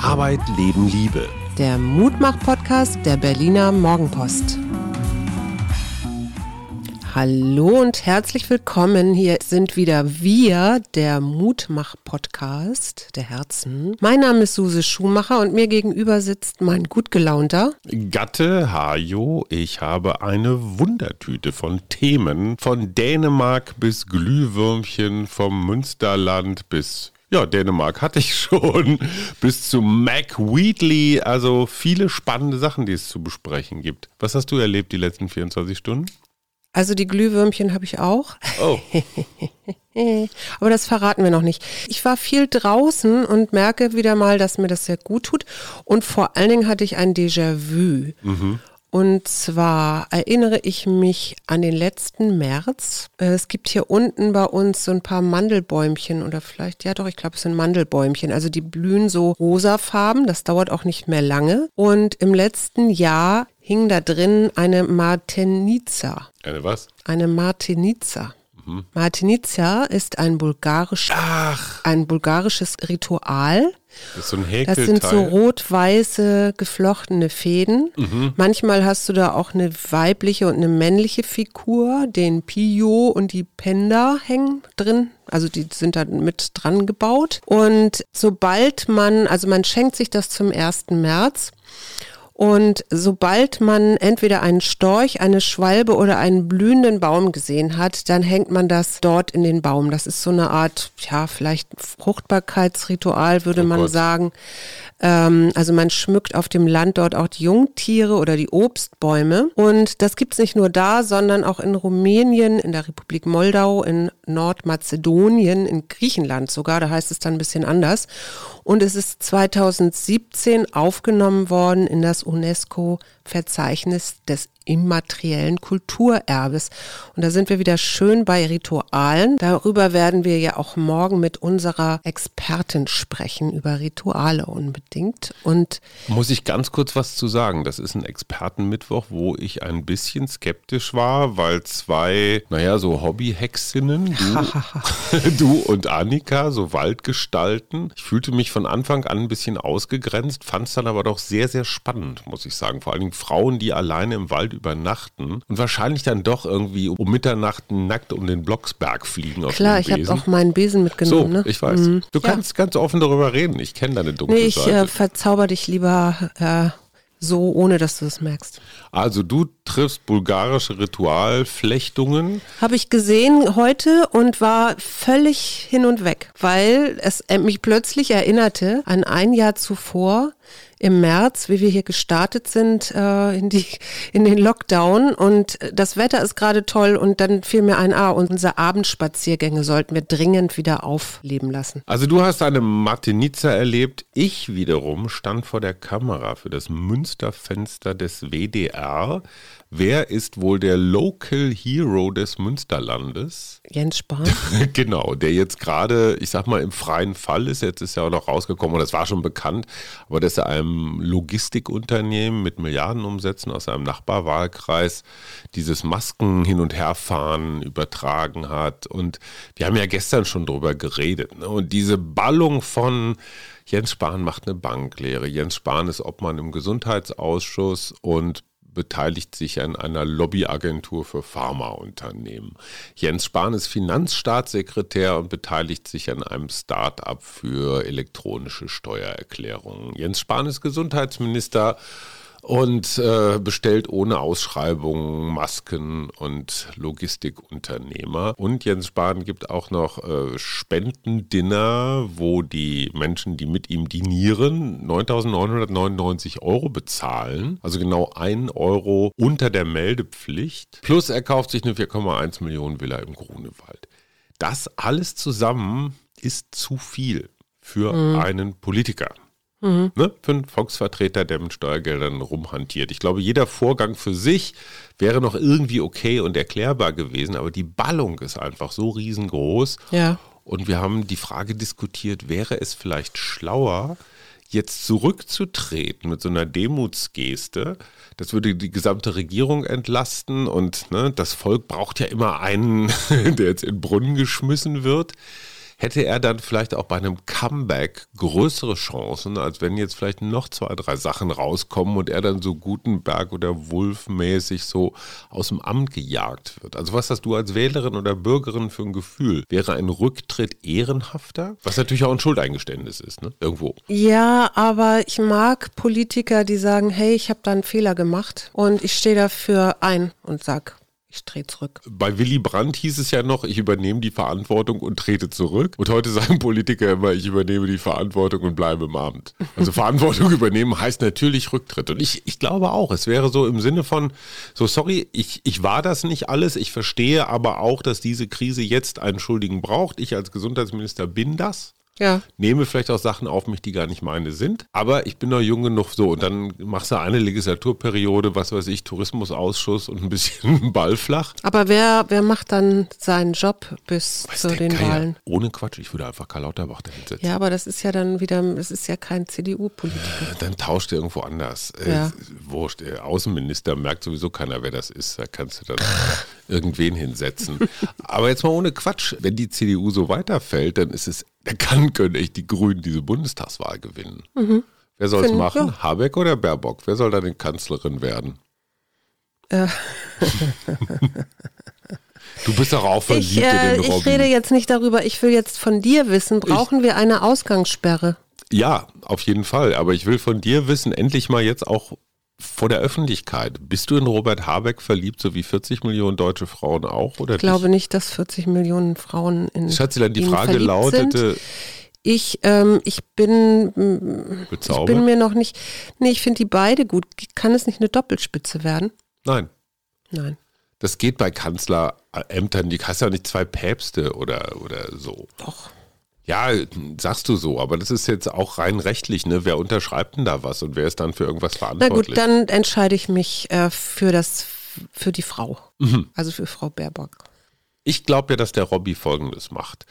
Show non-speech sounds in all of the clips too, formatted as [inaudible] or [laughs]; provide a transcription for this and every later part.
Arbeit, Leben, Liebe. Der Mutmach-Podcast der Berliner Morgenpost. Hallo und herzlich willkommen. Hier sind wieder wir, der Mutmach-Podcast der Herzen. Mein Name ist Suse Schumacher und mir gegenüber sitzt mein gut gelaunter Gatte Hajo. Ich habe eine Wundertüte von Themen. Von Dänemark bis Glühwürmchen, vom Münsterland bis ja, Dänemark hatte ich [laughs] schon. Bis zu Mac Wheatley. Also viele spannende Sachen, die es zu besprechen gibt. Was hast du erlebt die letzten 24 Stunden? Also die Glühwürmchen habe ich auch. Oh. [laughs] Aber das verraten wir noch nicht. Ich war viel draußen und merke wieder mal, dass mir das sehr gut tut. Und vor allen Dingen hatte ich ein Déjà-vu. Mhm. Und zwar erinnere ich mich an den letzten März. Äh, Es gibt hier unten bei uns so ein paar Mandelbäumchen oder vielleicht, ja doch, ich glaube, es sind Mandelbäumchen. Also die blühen so rosafarben, das dauert auch nicht mehr lange. Und im letzten Jahr hing da drin eine Martenica. Eine was? Eine Martenica. Martenica ist ein, bulgarisch, Ach, ein bulgarisches Ritual. das ist so ein Das sind so rot-weiße geflochtene Fäden. Manchmal hast du da auch eine weibliche und eine männliche Figur. Den Pio und die Penda hängen drin. Also die sind da mit dran gebaut. Und sobald man, also man schenkt sich das zum 1. März. Und sobald man entweder einen Storch, eine Schwalbe oder einen blühenden Baum gesehen hat, dann hängt man das dort in den Baum. Das ist so eine Art, ja, vielleicht Fruchtbarkeitsritual, würde Oh man Gott. sagen. Ähm, also man schmückt auf dem Land dort auch die Jungtiere oder die Obstbäume. Und das gibt's nicht nur da, sondern auch in Rumänien, in der Republik Moldau, in Nordmazedonien, in Griechenland sogar. Da heißt es dann ein bisschen anders. Und es ist 2017 aufgenommen worden in das UNESCO-Verzeichnis des immateriellen Kulturerbes. Und da sind wir wieder schön bei Ritualen. Darüber werden wir ja auch morgen mit unserer Expertin sprechen, über Rituale unbedingt. Und Muss ich ganz kurz was zu sagen? Das ist ein Expertenmittwoch, wo ich ein bisschen skeptisch war, weil zwei, naja, so Hobbyhexinnen, du, [laughs] [laughs] du und Annika, so Waldgestalten. Ich fühlte mich von Anfang an ein bisschen ausgegrenzt, fand es dann aber doch sehr, sehr spannend, muss ich sagen. Vor allen Dingen Frauen, die alleine im Wald übernachten und wahrscheinlich dann doch irgendwie um Mitternacht nackt um den Blocksberg fliegen auf klar, ich habe auch meinen Besen so, mitgenommen. ne? ich weiß. Mhm. Du Ja. kannst ganz offen darüber reden. Ich kenne deine dunkle Nee, ich Seite. äh, verzauber dich lieber äh, so, ohne dass du es merkst. Also du triffst bulgarische Ritualflechtungen. Habe ich gesehen heute und war völlig hin und weg, weil es äh, mich plötzlich erinnerte an ein Jahr zuvor im März, wie wir hier gestartet sind äh, in, die, in den Lockdown und das Wetter ist gerade toll und dann fiel mir ein, ah, unsere Abendspaziergänge sollten wir dringend wieder aufleben lassen. Also du hast eine Martinica erlebt. Ich wiederum stand vor der Kamera für das Münsterfenster des WDR. Wer ist wohl der Local Hero des Münsterlandes? Jens Spahn. [laughs] genau, der jetzt gerade, ich sag mal, im freien Fall ist. Jetzt ist er auch noch rausgekommen und das war schon bekannt, aber dass er einem Logistikunternehmen mit Milliardenumsätzen aus einem Nachbarwahlkreis dieses Masken hin und herfahren übertragen hat. Und wir haben ja gestern schon drüber geredet. Ne? Und diese Ballung von Jens Spahn macht eine Banklehre. Jens Spahn ist Obmann im Gesundheitsausschuss und beteiligt sich an einer Lobbyagentur für Pharmaunternehmen. Jens Spahn ist Finanzstaatssekretär und beteiligt sich an einem Start-up für elektronische Steuererklärungen. Jens Spahn ist Gesundheitsminister und äh, bestellt ohne Ausschreibung Masken und Logistikunternehmer. Und Jens Spahn gibt auch noch äh, Spendendinner, wo die Menschen, die mit ihm dinieren, 9.999 Euro bezahlen. Also genau ein Euro unter der Meldepflicht. Plus er kauft sich eine 4,1 Millionen Villa im Grunewald. Das alles zusammen ist zu viel für einen Politiker. Mhm. Ne? Für einen Volksvertreter, der mit Steuergeldern rumhantiert. Ich glaube, jeder Vorgang für sich wäre noch irgendwie okay und erklärbar gewesen, aber die Ballung ist einfach so riesengroß. Ja. Und wir haben die Frage diskutiert, wäre es vielleicht schlauer, jetzt zurückzutreten mit so einer Demutsgeste, das würde die gesamte Regierung entlasten und ne, das Volk braucht ja immer einen, [laughs] der jetzt in den Brunnen geschmissen wird hätte er dann vielleicht auch bei einem Comeback größere Chancen, als wenn jetzt vielleicht noch zwei, drei Sachen rauskommen und er dann so Gutenberg oder Wulf-mäßig so aus dem Amt gejagt wird. Also was hast du als Wählerin oder Bürgerin für ein Gefühl? Wäre ein Rücktritt ehrenhafter? Was natürlich auch ein Schuldeingeständnis ist, ne? Irgendwo. Ja, aber ich mag Politiker, die sagen, hey, ich habe da einen Fehler gemacht und ich stehe dafür ein und sag, ich drehe zurück. Bei Willy Brandt hieß es ja noch, ich übernehme die Verantwortung und trete zurück. Und heute sagen Politiker immer, ich übernehme die Verantwortung und bleibe im Amt. Also Verantwortung [laughs] übernehmen heißt natürlich Rücktritt. Und ich, ich glaube auch, es wäre so im Sinne von, so sorry, ich, ich war das nicht alles, ich verstehe aber auch, dass diese Krise jetzt einen Schuldigen braucht. Ich als Gesundheitsminister bin das. Ja. Nehme vielleicht auch Sachen auf mich, die gar nicht meine sind. Aber ich bin noch jung genug so. Und dann machst du eine Legislaturperiode, was weiß ich, Tourismusausschuss und ein bisschen [laughs] Ball flach. Aber wer, wer macht dann seinen Job bis Weiß zu den Geier. Wahlen? Ohne Quatsch, ich würde einfach Karl Lauterbach dahin setzen. Ja, aber das ist ja dann wieder, es ist ja kein CDU-Politiker. Dann tauscht er irgendwo anders. Ja. Äh, wurscht, der Außenminister merkt sowieso keiner, wer das ist. Da kannst du dann irgendwen hinsetzen. [laughs] Aber jetzt mal ohne Quatsch, wenn die CDU so weiterfällt, dann ist es, kann, können echt die Grünen diese Bundestagswahl gewinnen. Wer soll es machen? ja. Habeck oder Baerbock? Wer soll da denn Kanzlerin werden? Äh. [laughs] du bist doch auch verliebt Ich, äh, in den ich Robben. rede jetzt nicht darüber, ich will jetzt von dir wissen, brauchen wir eine Ausgangssperre? Ja, auf jeden Fall. Aber ich will von dir wissen, endlich mal jetzt auch vor der Öffentlichkeit. Bist du in Robert Habeck verliebt, so wie 40 Millionen deutsche Frauen auch? Oder Ich glaube nicht, dass 40 Millionen Frauen in Schatzilein, die ihn Frage lautete, Sind. Ich, ähm, ich bin, ich bin mir noch nicht, nee, ich finde die beide gut. Kann es nicht eine Doppelspitze werden? Nein. Nein. Das geht bei Kanzlerämtern, die hast ja nicht zwei Päpste oder, oder so. Doch. Ja, sagst du so, aber das ist jetzt auch rein rechtlich, ne? Wer unterschreibt denn da was und wer ist dann für irgendwas Na verantwortlich? gut, dann entscheide ich mich äh, für das, für die Frau. Mhm. Also für Frau Baerbock. Ich glaube ja, dass der Robby Folgendes macht.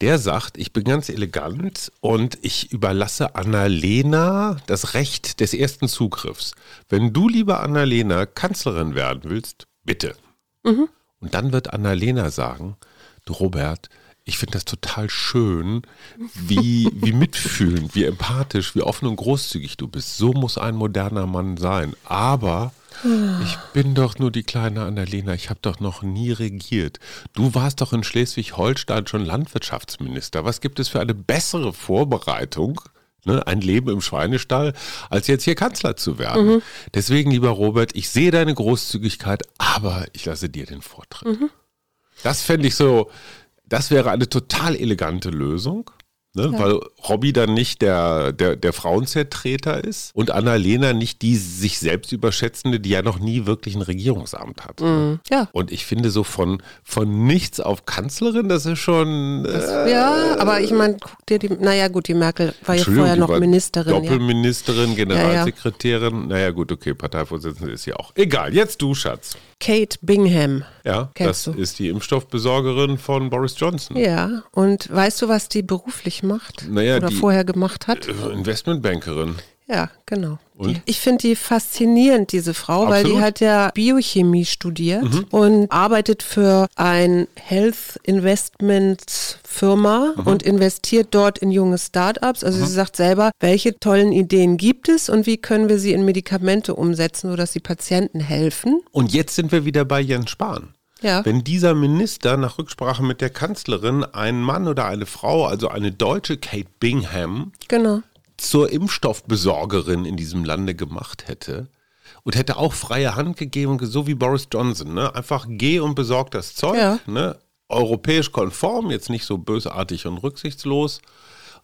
Der sagt, ich bin ganz elegant und ich überlasse Annalena das Recht des ersten Zugriffs. Wenn du, liebe Annalena, Kanzlerin werden willst, bitte. Und dann wird Annalena sagen, du Robert, ich finde das total schön, wie, wie mitfühlend, wie empathisch, wie offen und großzügig du bist. So muss ein moderner Mann sein. Aber ich bin doch nur die kleine Annalena, ich habe doch noch nie regiert. Du warst doch in Schleswig-Holstein schon Landwirtschaftsminister. Was gibt es für eine bessere Vorbereitung? Ne, ein Leben im Schweinestall, als jetzt hier Kanzler zu werden. Deswegen, lieber Robert, ich sehe deine Großzügigkeit, aber ich lasse dir den Vortritt. Das fände ich so, das wäre eine total elegante Lösung. Ne, Weil Robby dann nicht der, der, der Frauenzertreter ist und Annalena nicht die sich selbst überschätzende, die ja noch nie wirklich ein Regierungsamt hat. Ja. Und ich finde so von, von nichts auf Kanzlerin, das ist schon. Äh, Ja, aber ich meine, guck dir die, naja gut, die Merkel war ja vorher noch Ministerin. Ja. Doppelministerin, Generalsekretärin. Naja, gut, okay, Parteivorsitzende ist sie auch. Egal, jetzt du, Schatz. Kate Bingham. Ja, Kennst das du. ist die Impfstoffbesorgerin von Boris Johnson. Ja, und weißt du, was die beruflich macht? Naja, Oder die- vorher gemacht hat? Äh, Investmentbankerin. Ja, genau. Und? Ich finde die faszinierend, diese Frau, weil die Absolut. hat ja Biochemie studiert Mhm. und arbeitet für ein Health Investment Firma Mhm. und investiert dort in junge Startups. Also sie sagt selber, welche tollen Ideen gibt es und wie können wir sie in Medikamente umsetzen, sodass sie Patienten helfen. Und jetzt sind wir wieder bei Jens Spahn. Ja. Wenn dieser Minister nach Rücksprache mit der Kanzlerin einen Mann oder eine Frau, also eine deutsche Kate Bingham, Genau. Zur Impfstoffbesorgerin in diesem Lande gemacht hätte und hätte auch freie Hand gegeben, so wie Boris Johnson, ne? einfach geh und besorg das Zeug, Ja. ne? europäisch konform, jetzt nicht so bösartig und rücksichtslos.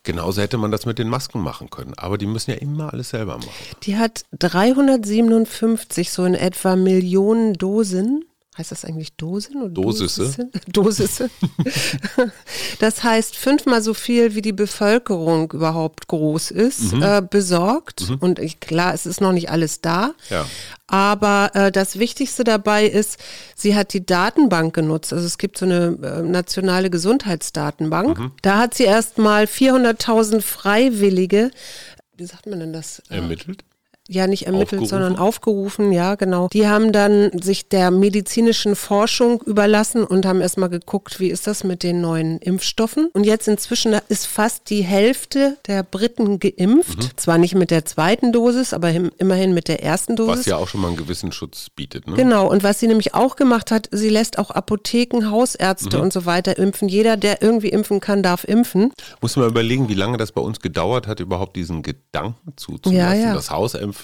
Genauso hätte man das mit den Masken machen können, aber die müssen ja immer alles selber machen. Die hat 357 so in etwa Millionen Dosen heißt das eigentlich Dosen oder Dosisse? Dosisse. [laughs] [laughs] das heißt fünfmal so viel, wie die Bevölkerung überhaupt groß ist, Mhm. äh, besorgt. Und ich, klar, es ist noch nicht alles da. Ja. Aber äh, das Wichtigste dabei ist, sie hat die Datenbank genutzt. Also es gibt so eine äh, nationale Gesundheitsdatenbank. Mhm. Da hat sie erstmal 400.000 Freiwillige, wie sagt man denn das? Äh, Ermittelt? Ja nicht ermittelt, Aufgerufen? sondern aufgerufen, ja, genau. Die haben dann sich der medizinischen Forschung überlassen und haben erstmal geguckt, wie ist das mit den neuen Impfstoffen. Und jetzt inzwischen ist fast die Hälfte der Briten geimpft. Mhm. Zwar nicht mit der zweiten Dosis, aber im- immerhin mit der ersten Dosis. Was ja auch schon mal einen gewissen Schutz bietet. Ne? Genau, und was sie nämlich auch gemacht hat, sie lässt auch Apotheken, Hausärzte Mhm. und so weiter impfen. Jeder, der irgendwie impfen kann, darf impfen. Muss man überlegen, wie lange das bei uns gedauert hat, überhaupt diesen Gedanken zuzulassen, Ja, ja. dass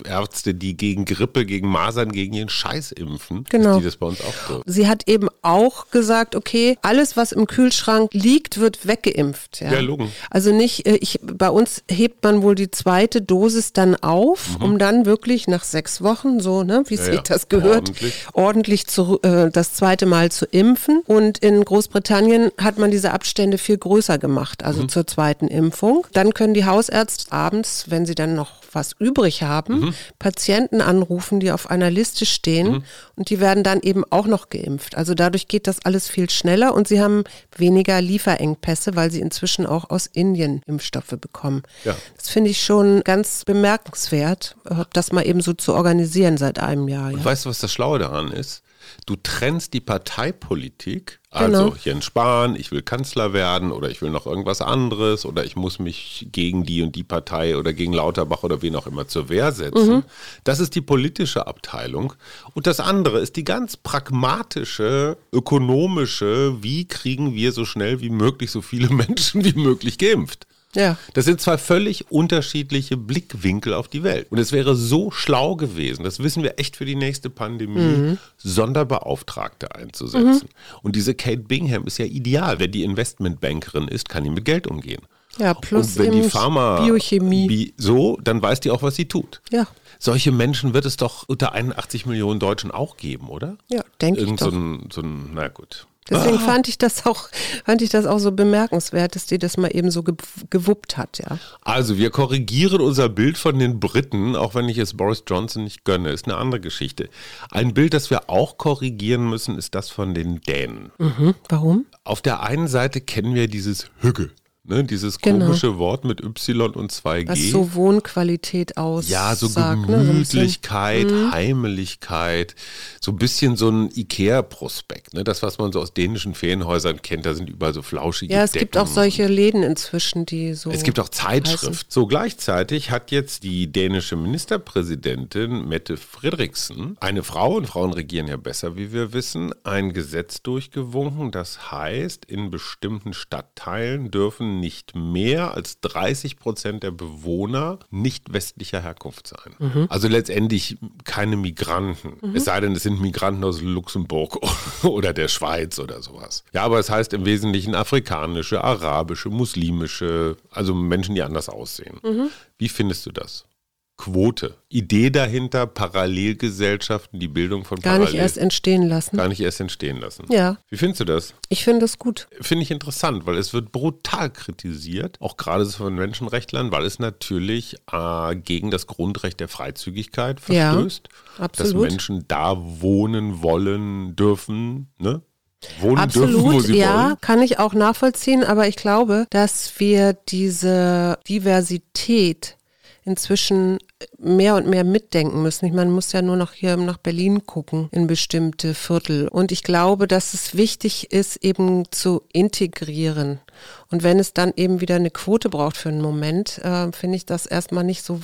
Hausärzte, die gegen Grippe, gegen Masern, gegen jeden Scheiß impfen, Genau. die das bei uns auch dürfen. Sie hat eben auch gesagt, okay, alles, was im Kühlschrank liegt, wird weggeimpft. Ja, Ja, Logen. Also nicht, äh, ich, bei uns hebt man wohl die zweite Dosis dann auf, um dann wirklich nach sechs Wochen, so, ne, wie Mhm. Ja, sich ja. das gehört, Ordentlich. ordentlich zu, äh, das zweite Mal zu impfen. Und in Großbritannien hat man diese Abstände viel größer gemacht, also Mhm. zur zweiten Impfung. Dann können die Hausärzte abends, wenn sie dann noch was übrig haben, Mhm. Patienten anrufen, die auf einer Liste stehen und die werden dann eben auch noch geimpft. Also dadurch geht das alles viel schneller und sie haben weniger Lieferengpässe, weil sie inzwischen auch aus Indien Impfstoffe bekommen. Ja. Das finde ich schon ganz bemerkenswert, äh, das mal eben so zu organisieren seit einem Jahr. Ja. Weißt du, was das Schlaue daran ist? Du trennst die Parteipolitik, also Genau. Jens Spahn, ich will Kanzler werden oder ich will noch irgendwas anderes oder ich muss mich gegen die und die Partei oder gegen Lauterbach oder wen auch immer zur Wehr setzen. Das ist die politische Abteilung. Und das andere ist die ganz pragmatische, ökonomische, wie kriegen wir so schnell wie möglich so viele [laughs] Menschen wie möglich geimpft. Ja. Das sind zwei völlig unterschiedliche Blickwinkel auf die Welt. Und es wäre so schlau gewesen, das wissen wir echt für die nächste Pandemie, Sonderbeauftragte einzusetzen. Und diese Kate Bingham ist ja ideal. Wer die Investmentbankerin ist, kann die mit Geld umgehen. Ja, plus Und wenn die Pharma Biochemie. Bi so, dann weiß die auch, was sie tut. Ja. Solche Menschen wird es doch unter 81 Millionen Deutschen auch geben, oder? Ja, denke ich doch. so ein, so ein, na gut. Deswegen fand ich das auch, fand ich das auch so bemerkenswert, dass die das mal eben so gew- gewuppt hat, ja. Also, wir korrigieren unser Bild von den Briten, auch wenn ich es Boris Johnson nicht gönne, ist eine andere Geschichte. Ein Bild, das wir auch korrigieren müssen, ist das von den Dänen. Mhm. Warum? Auf der einen Seite kennen wir dieses Hügge, ne? dieses Genau. komische Wort mit Y und 2G. Was so Wohnqualität aus. Ja, so sagt, ne? So ein bisschen- Gemütlichkeit, Heimeligkeit, so ein bisschen so ein Ikea-Prospekt. Ne? Das, was man so aus dänischen Ferienhäusern kennt, da sind überall so flauschige Ja, es gibt Decken. auch solche Läden inzwischen, die so. Es gibt auch heißen. Zeitschrift. So gleichzeitig hat jetzt die dänische Ministerpräsidentin Mette Frederiksen, eine Frau, und Frauen regieren ja besser, wie wir wissen, ein Gesetz durchgewunken. Das heißt, in bestimmten Stadtteilen dürfen nicht mehr als 30 Prozent der Bewohner nicht westlicher Herkunft sein. Mhm. Also letztendlich keine Migranten. Es sei denn, es sind Migranten aus Luxemburg [laughs] oder der Schweiz oder sowas. Ja, aber es heißt im Wesentlichen afrikanische, arabische, muslimische, also Menschen, die anders aussehen. Mhm. Wie findest du das? Quote. Idee dahinter, Parallelgesellschaften, die Bildung von Gar Parallel. nicht erst entstehen lassen. gar nicht erst entstehen lassen. Ja, Wie findest du das? ich finde das gut. Finde ich interessant, weil es wird brutal kritisiert, auch gerade von Menschenrechtlern, weil es natürlich äh, gegen das Grundrecht der Freizügigkeit Ja, verstößt, dass absolut. Menschen da wohnen wollen dürfen, ne? Wohnen dürfen, wo Absolut, sie ja, wollen. kann ich auch nachvollziehen, aber ich glaube, dass wir diese Diversität inzwischen mehr und mehr mitdenken müssen. Ich meine, man muss ja nur noch hier nach Berlin gucken, in bestimmte Viertel. Und ich glaube, dass es wichtig ist, eben zu integrieren. Und wenn es dann eben wieder eine Quote braucht für einen Moment, äh, finde ich das erstmal nicht so,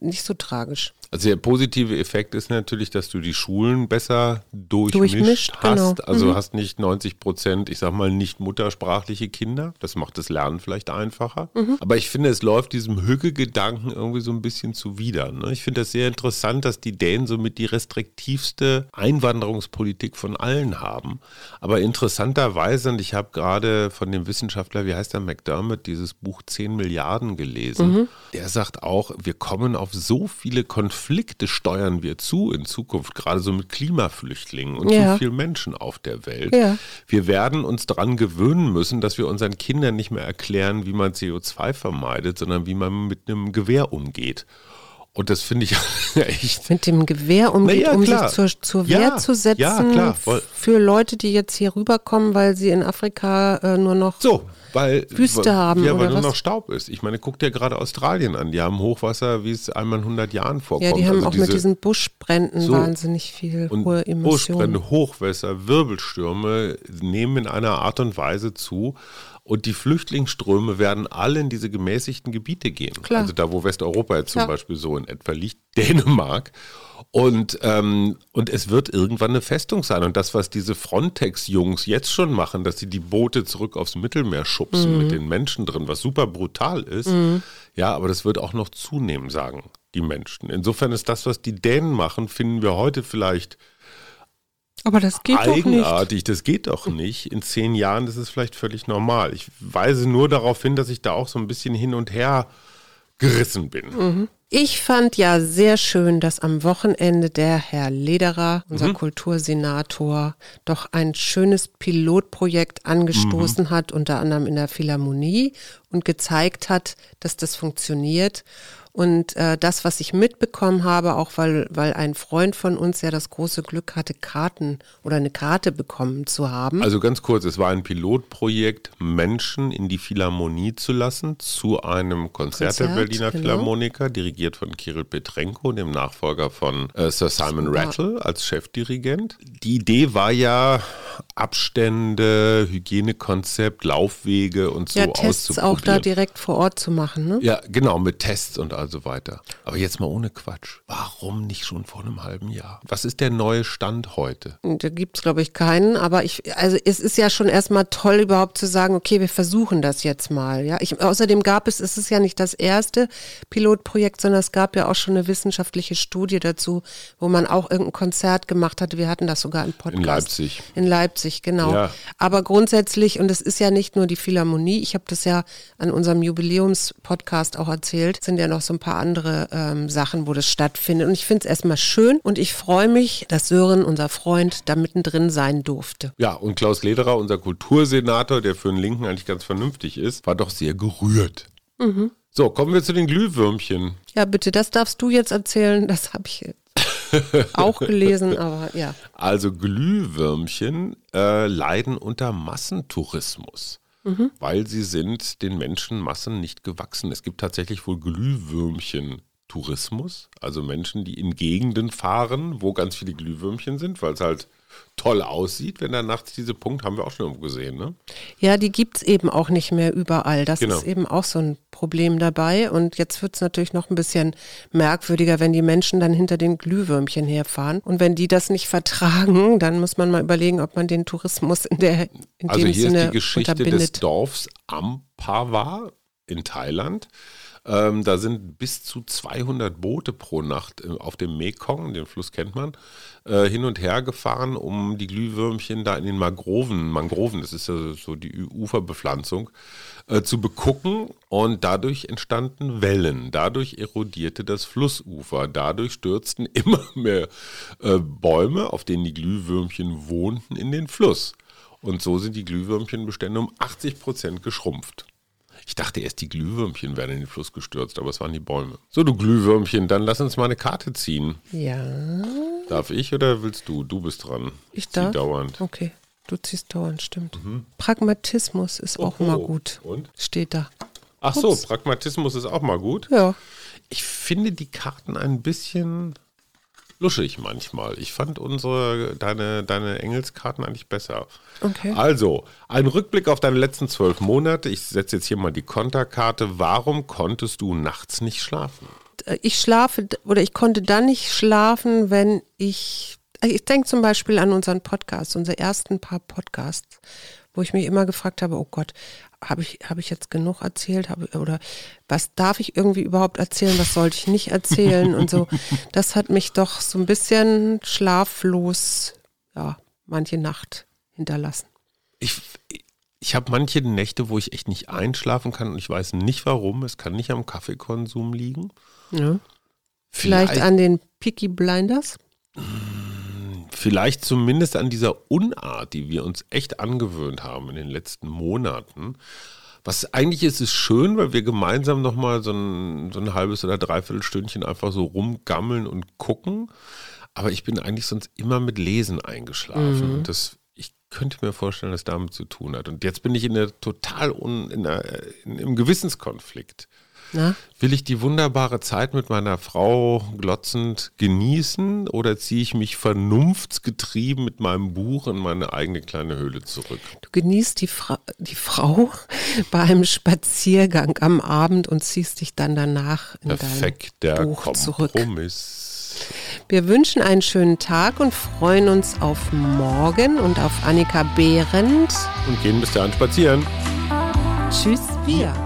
nicht so tragisch. Also der positive Effekt ist natürlich, dass du die Schulen besser durchmischt, Durchmischt, hast. genau. Also hast nicht 90 Prozent, ich sag mal, nicht muttersprachliche Kinder. Das macht das Lernen vielleicht einfacher. Mhm. Aber ich finde, es läuft diesem Hücke-Gedanken irgendwie so ein bisschen zuwider. Ne? Ich finde das sehr interessant, dass die Dänen somit die restriktivste Einwanderungspolitik von allen haben. Aber interessanterweise, und ich habe gerade von dem Wissenschaftler Wissenschaftler, wie heißt der McDermott, dieses Buch 10 Milliarden gelesen. Mhm. Der sagt auch, wir kommen auf so viele Konflikte, steuern wir zu in Zukunft, gerade so mit Klimaflüchtlingen und ja. so vielen Menschen auf der Welt. Ja. Wir werden uns daran gewöhnen müssen, dass wir unseren Kindern nicht mehr erklären, wie man CO2 vermeidet, sondern wie man mit einem Gewehr umgeht. Und das finde ich [laughs] echt. Mit dem Gewehr, um, ja, um sich zur, zur Wehr ja, zu setzen. Ja, klar. Für Leute, die jetzt hier rüberkommen, weil sie in Afrika äh, nur noch so, weil, Wüste haben. Ja, weil nur was? noch Staub ist. Ich meine, guck dir gerade Australien an. Die haben Hochwasser, wie es einmal in 100 Jahren vorkommt. Ja, die haben also auch diese, mit diesen Buschbränden so, wahnsinnig viel und hohe Emissionen. Buschbrände, Hochwässer, Wirbelstürme nehmen in einer Art und Weise zu. Und die Flüchtlingsströme werden alle in diese gemäßigten Gebiete gehen. Klar. Also da, wo Westeuropa jetzt zum ja. Beispiel so in etwa liegt, [laughs] Dänemark. Und, ähm, und es wird irgendwann eine Festung sein. Und das, was diese Frontex-Jungs jetzt schon machen, dass sie die Boote zurück aufs Mittelmeer schubsen mhm. mit den Menschen drin, was super brutal ist. Mhm. Ja, aber das wird auch noch zunehmen, sagen die Menschen. Insofern ist das, was die Dänen machen, finden wir heute vielleicht aber das geht eigenartig, das geht doch nicht. In zehn Jahren ist es vielleicht völlig normal. Ich weise nur darauf hin, dass ich da auch so ein bisschen hin und her gerissen bin. Mhm. Ich fand ja sehr schön, dass am Wochenende der Herr Lederer, unser mhm. Kultursenator, doch ein schönes Pilotprojekt angestoßen mhm. hat, unter anderem in der Philharmonie und gezeigt hat, dass das funktioniert. Und äh, das, was ich mitbekommen habe, auch weil, weil ein Freund von uns ja das große Glück hatte, Karten oder eine Karte bekommen zu haben. Also ganz kurz, es war ein Pilotprojekt, Menschen in die Philharmonie zu lassen, zu einem Konzert, Konzert der Berliner genau. Philharmoniker, dirigiert von Kirill Petrenko, dem Nachfolger von äh, Sir Simon Rattle als Chefdirigent. Die Idee war ja, Abstände, Hygienekonzept, Laufwege und so ja, Tests auch da direkt vor Ort zu machen, ne? Ja, genau, mit Tests und all so weiter. Aber jetzt mal ohne Quatsch. Warum nicht schon vor einem halben Jahr? Was ist der neue Stand heute? Da gibt es, glaube ich, keinen. Aber ich, also es ist ja schon erstmal toll, überhaupt zu sagen, okay, wir versuchen das jetzt mal. Ja, ich, außerdem gab es, es ist ja nicht das erste Pilotprojekt, sondern es gab ja auch schon eine wissenschaftliche Studie dazu, wo man auch irgendein Konzert gemacht hatte. Wir hatten das sogar im Podcast. In Leipzig. In Leipzig. Leipzig, genau. Ja. Aber grundsätzlich, und es ist ja nicht nur die Philharmonie, ich habe das ja an unserem Jubiläumspodcast auch erzählt, sind ja noch so ein paar andere ähm, Sachen, wo das stattfindet. Und ich finde es erstmal schön und ich freue mich, dass Sören, unser Freund, da mittendrin sein durfte. Ja, und Klaus Lederer, unser Kultursenator, der für den Linken eigentlich ganz vernünftig ist, war doch sehr gerührt. Mhm. So, kommen wir zu den Glühwürmchen. Ja, bitte, das darfst du jetzt erzählen. Das habe ich [laughs] auch gelesen, aber ja. Also Glühwürmchen äh, leiden unter Massentourismus. Mhm. Weil sie sind den Menschenmassen nicht gewachsen. Es gibt tatsächlich wohl Glühwürmchen Tourismus, also Menschen, die in Gegenden fahren, wo ganz viele Glühwürmchen sind, weil es halt toll aussieht, wenn da nachts diese Punkt, haben wir auch schon irgendwo gesehen, ne? Ja, die gibt es eben auch nicht mehr überall. Das genau. ist eben auch so ein Problem dabei. Und jetzt wird es natürlich noch ein bisschen merkwürdiger, wenn die Menschen dann hinter den Glühwürmchen herfahren. Und wenn die das nicht vertragen, [laughs] dann muss man mal überlegen, ob man den Tourismus in der in also hier Sinne ist die Geschichte des Dorfs Ampava in Thailand. Ähm, da sind bis zu 200 Boote pro Nacht äh, auf dem Mekong, den Fluss kennt man, äh, hin und her gefahren, um die Glühwürmchen da in den Mangroven, Mangroven, das ist ja so die Uferbepflanzung, äh, zu begucken. Und dadurch entstanden Wellen, dadurch erodierte das Flussufer, dadurch stürzten [laughs] immer mehr äh, Bäume, auf denen die Glühwürmchen wohnten, in den Fluss. Und so sind die Glühwürmchenbestände um 80 Prozent geschrumpft. Ich dachte erst, die Glühwürmchen wären in den Fluss gestürzt, aber es waren die Bäume. So, du Glühwürmchen, dann lass uns mal eine Karte ziehen. Ja. Darf ich oder willst du? Du bist dran. Ich darf. Zieh dauernd. Okay. Du ziehst dauernd, stimmt. Mhm. Pragmatismus ist auch mal gut. Und? Steht da. Ach Ups. so, Pragmatismus ist auch mal gut. Ja. Ich finde die Karten ein bisschen luschig manchmal. Ich fand unsere, deine, deine Engelskarten eigentlich besser. Okay. Also, ein Rückblick auf deine letzten zwölf Monate. Ich setze jetzt hier mal die Konterkarte. Warum konntest du nachts nicht schlafen? Ich schlafe oder ich konnte dann nicht schlafen, wenn ich. Ich denke zum Beispiel an unseren Podcast, unsere ersten paar Podcasts, wo ich mich immer gefragt habe, oh Gott, habe ich, hab ich jetzt genug erzählt? Hab, oder was darf ich irgendwie überhaupt erzählen? Was sollte ich nicht erzählen? Und so. [laughs] Das hat mich doch so ein bisschen schlaflos, ja, manche Nacht hinterlassen. Ich, ich habe manche Nächte, wo ich echt nicht einschlafen kann und ich weiß nicht warum. Es kann nicht am Kaffeekonsum liegen. Ja. Vielleicht, Vielleicht an den Peaky Blinders? Vielleicht zumindest an dieser Unart, die wir uns echt angewöhnt haben in den letzten Monaten. Was eigentlich ist, ist schön, weil wir gemeinsam nochmal so ein, so ein halbes oder dreiviertel Stündchen einfach so rumgammeln und gucken. Aber ich bin eigentlich sonst immer mit Lesen eingeschlafen. Mhm. Das, ich könnte mir vorstellen, dass das damit zu tun hat. Und jetzt bin ich in der total un, in der, in, im Gewissenskonflikt. Na? Will ich die wunderbare Zeit mit meiner Frau glotzend genießen oder ziehe ich mich vernunftsgetrieben mit meinem Buch in meine eigene kleine Höhle zurück? Du genießt die, Fra die Frau [laughs] bei einem Spaziergang am Abend und ziehst dich dann danach in Perfekt, dein Buch Kompromiss. zurück. Wir wünschen einen schönen Tag und freuen uns auf morgen und auf Annika Behrendt. Und gehen bis dahin spazieren. Tschüss, wir.